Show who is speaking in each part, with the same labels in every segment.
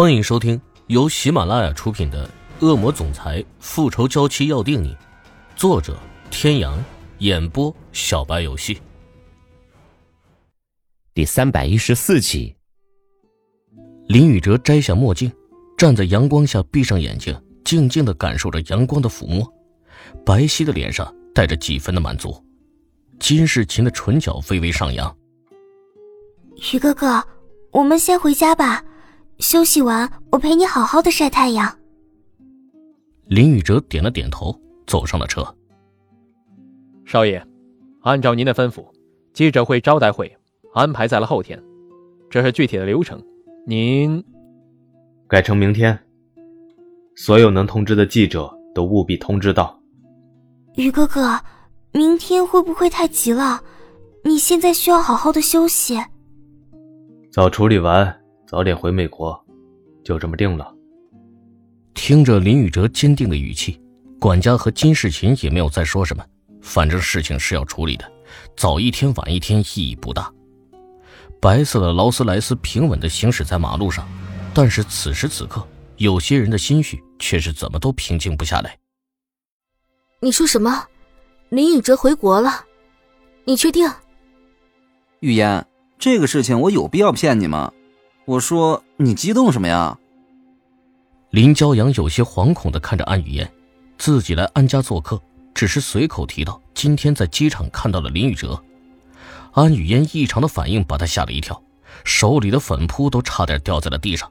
Speaker 1: 欢迎收听由喜马拉雅出品的《恶魔总裁复仇娇妻要定你》，作者：天阳，演播：小白游戏。
Speaker 2: 第三百一十四集。
Speaker 1: 林宇哲摘下墨镜，站在阳光下，闭上眼睛，静静的感受着阳光的抚摸。白皙的脸上带着几分的满足，金世琴的唇角微微上扬。
Speaker 3: 宇哥哥，我们先回家吧。休息完，我陪你好好的晒太阳。
Speaker 1: 林宇哲点了点头，走上了车。
Speaker 4: 少爷，按照您的吩咐，记者会招待会安排在了后天，这是具体的流程。您
Speaker 5: 改成明天，所有能通知的记者都务必通知到。
Speaker 3: 于哥哥，明天会不会太急了？你现在需要好好的休息。
Speaker 5: 早处理完。早点回美国，就这么定了。
Speaker 1: 听着林宇哲坚定的语气，管家和金世琴也没有再说什么。反正事情是要处理的，早一天晚一天意义不大。白色的劳斯莱斯平稳的行驶在马路上，但是此时此刻，有些人的心绪却是怎么都平静不下来。
Speaker 6: 你说什么？林宇哲回国了？你确定？
Speaker 7: 玉嫣，这个事情我有必要骗你吗？我说你激动什么呀？
Speaker 1: 林骄阳有些惶恐的看着安雨嫣，自己来安家做客，只是随口提到今天在机场看到了林宇哲。安雨嫣异常的反应把他吓了一跳，手里的粉扑都差点掉在了地上。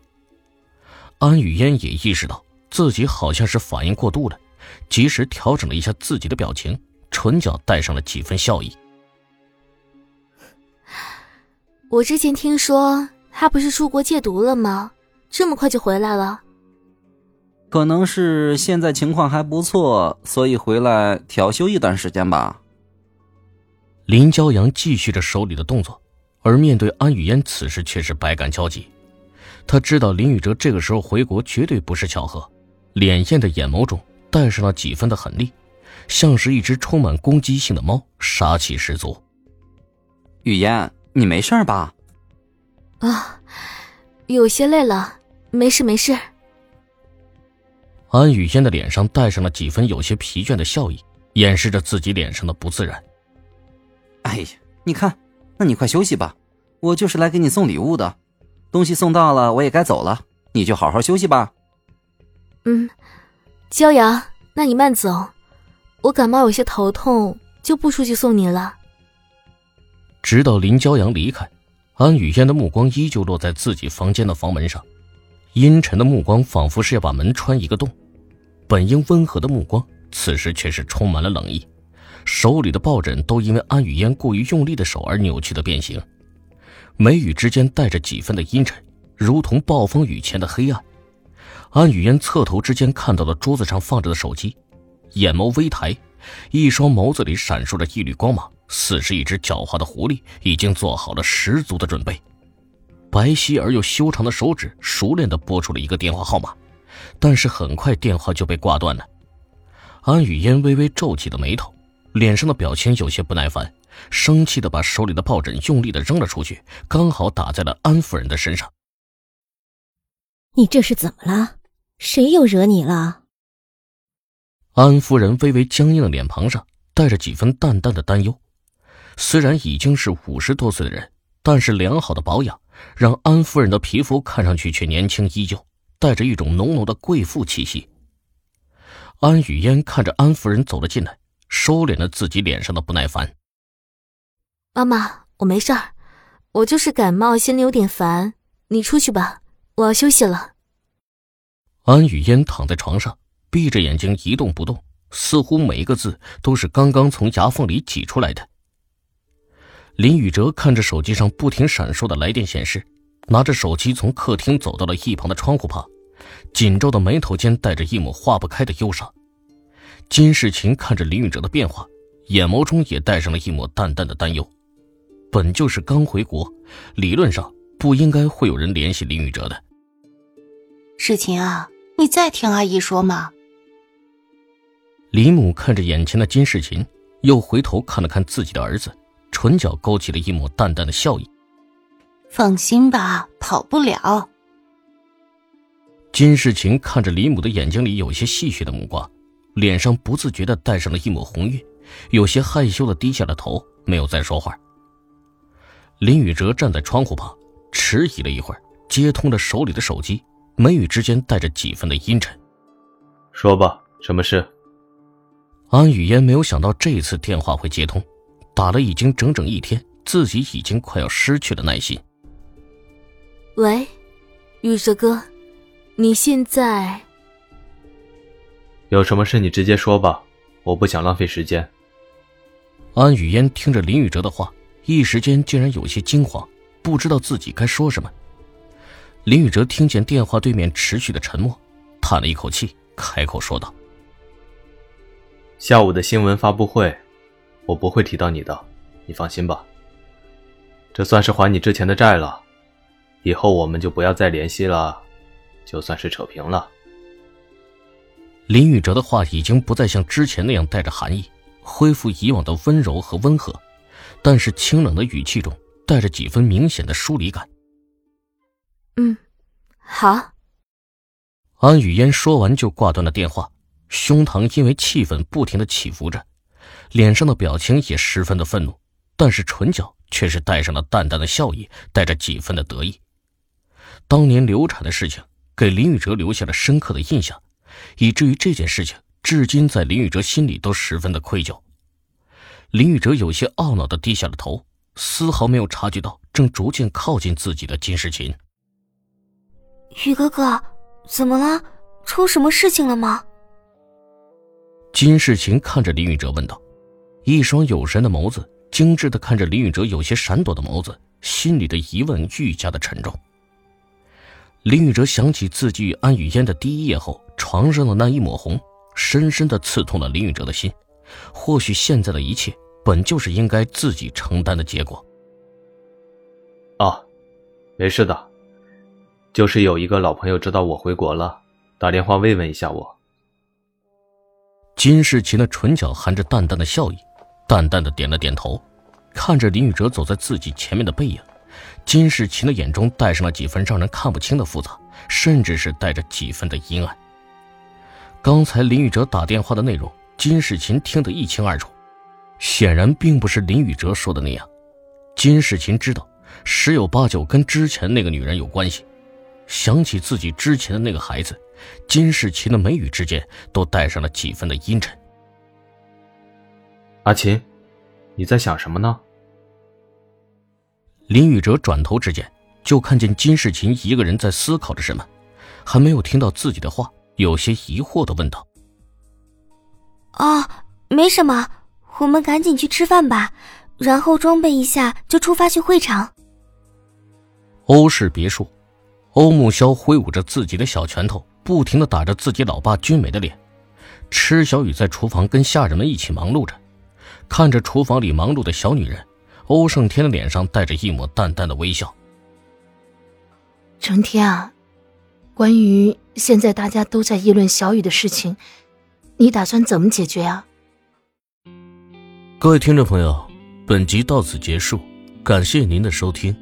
Speaker 1: 安雨嫣也意识到自己好像是反应过度了，及时调整了一下自己的表情，唇角带上了几分笑意。
Speaker 6: 我之前听说。他不是出国戒毒了吗？这么快就回来了？
Speaker 7: 可能是现在情况还不错，所以回来调休一段时间吧。
Speaker 1: 林骄阳继续着手里的动作，而面对安雨嫣，此时却是百感交集。他知道林宇哲这个时候回国绝对不是巧合，潋艳的眼眸中带上了几分的狠厉，像是一只充满攻击性的猫，杀气十足。
Speaker 7: 雨嫣，你没事吧？
Speaker 6: 啊，有些累了，没事没事。
Speaker 1: 安雨嫣的脸上带上了几分有些疲倦的笑意，掩饰着自己脸上的不自然。
Speaker 7: 哎呀，你看，那你快休息吧，我就是来给你送礼物的，东西送到了，我也该走了，你就好好休息吧。
Speaker 6: 嗯，骄阳，那你慢走，我感冒有些头痛，就不出去送你了。
Speaker 1: 直到林骄阳离开。安雨嫣的目光依旧落在自己房间的房门上，阴沉的目光仿佛是要把门穿一个洞。本应温和的目光，此时却是充满了冷意。手里的抱枕都因为安雨嫣过于用力的手而扭曲的变形，眉宇之间带着几分的阴沉，如同暴风雨前的黑暗。安雨嫣侧头之间看到了桌子上放着的手机，眼眸微抬，一双眸子里闪烁着一缕光芒。似是一只狡猾的狐狸，已经做好了十足的准备。白皙而又修长的手指熟练地拨出了一个电话号码，但是很快电话就被挂断了。安雨嫣微微皱起了眉头，脸上的表情有些不耐烦，生气地把手里的抱枕用力地扔了出去，刚好打在了安夫人的身上。
Speaker 8: 你这是怎么了？谁又惹你了？
Speaker 1: 安夫人微微僵硬的脸庞上带着几分淡淡的担忧。虽然已经是五十多岁的人，但是良好的保养让安夫人的皮肤看上去却年轻依旧，带着一种浓浓的贵妇气息。安雨嫣看着安夫人走了进来，收敛了自己脸上的不耐烦。
Speaker 6: 妈妈，我没事儿，我就是感冒，心里有点烦。你出去吧，我要休息了。
Speaker 1: 安雨嫣躺在床上，闭着眼睛一动不动，似乎每一个字都是刚刚从牙缝里挤出来的。林宇哲看着手机上不停闪烁的来电显示，拿着手机从客厅走到了一旁的窗户旁，紧皱的眉头间带着一抹化不开的忧伤。金世琴看着林宇哲的变化，眼眸中也带上了一抹淡淡的担忧。本就是刚回国，理论上不应该会有人联系林宇哲的。
Speaker 9: 世琴啊，你在听阿姨说吗。
Speaker 1: 李母看着眼前的金世琴，又回头看了看自己的儿子。唇角勾起了一抹淡淡的笑意。
Speaker 9: 放心吧，跑不了。
Speaker 1: 金世琴看着李母的眼睛里有些戏谑的目光，脸上不自觉的带上了一抹红晕，有些害羞的低下了头，没有再说话。林宇哲站在窗户旁，迟疑了一会儿，接通了手里的手机，眉宇之间带着几分的阴沉。
Speaker 5: 说吧，什么事？
Speaker 1: 安雨嫣没有想到这次电话会接通，打了已经整整一天，自己已经快要失去了耐心。
Speaker 6: 喂，玉哲哥，你现在
Speaker 5: 有什么事你直接说吧，我不想浪费时间。
Speaker 1: 安雨嫣听着林雨哲的话，一时间竟然有些惊慌，不知道自己该说什么。林雨哲听见电话对面持续的沉默，叹了一口气，开口说道。
Speaker 5: 下午的新闻发布会，我不会提到你的，你放心吧。这算是还你之前的债了，以后我们就不要再联系了，就算是扯平了。
Speaker 1: 林宇哲的话已经不再像之前那样带着寒意，恢复以往的温柔和温和，但是清冷的语气中带着几分明显的疏离感。
Speaker 6: 嗯，好。
Speaker 1: 安雨嫣说完就挂断了电话。胸膛因为气愤不停的起伏着，脸上的表情也十分的愤怒，但是唇角却是带上了淡淡的笑意，带着几分的得意。当年流产的事情给林宇哲留下了深刻的印象，以至于这件事情至今在林宇哲心里都十分的愧疚。林宇哲有些懊恼的低下了头，丝毫没有察觉到正逐渐靠近自己的金世琴。
Speaker 3: 宇哥哥，怎么了？出什么事情了吗？
Speaker 1: 金世琴看着林宇哲问道，一双有神的眸子精致的看着林宇哲有些闪躲的眸子，心里的疑问愈加的沉重。林宇哲想起自己与安雨嫣的第一夜后床上的那一抹红，深深的刺痛了林宇哲的心。或许现在的一切本就是应该自己承担的结果。
Speaker 5: 啊，没事的，就是有一个老朋友知道我回国了，打电话慰问一下我。
Speaker 1: 金世琴的唇角含着淡淡的笑意，淡淡的点了点头，看着林宇哲走在自己前面的背影，金世琴的眼中带上了几分让人看不清的复杂，甚至是带着几分的阴暗。刚才林宇哲打电话的内容，金世琴听得一清二楚，显然并不是林宇哲说的那样。金世琴知道，十有八九跟之前那个女人有关系，想起自己之前的那个孩子。金世奇的眉宇之间都带上了几分的阴沉。
Speaker 5: 阿琴，你在想什么呢？
Speaker 1: 林宇哲转头之间，就看见金世琴一个人在思考着什么，还没有听到自己的话，有些疑惑的问道：“
Speaker 3: 哦，没什么，我们赶紧去吃饭吧，然后装备一下就出发去会场。”
Speaker 1: 欧氏别墅，欧木萧挥舞着自己的小拳头。不停的打着自己老爸俊美的脸，池小雨在厨房跟下人们一起忙碌着，看着厨房里忙碌的小女人，欧胜天的脸上带着一抹淡淡的微笑。
Speaker 9: 成天啊，关于现在大家都在议论小雨的事情，你打算怎么解决啊？
Speaker 1: 各位听众朋友，本集到此结束，感谢您的收听。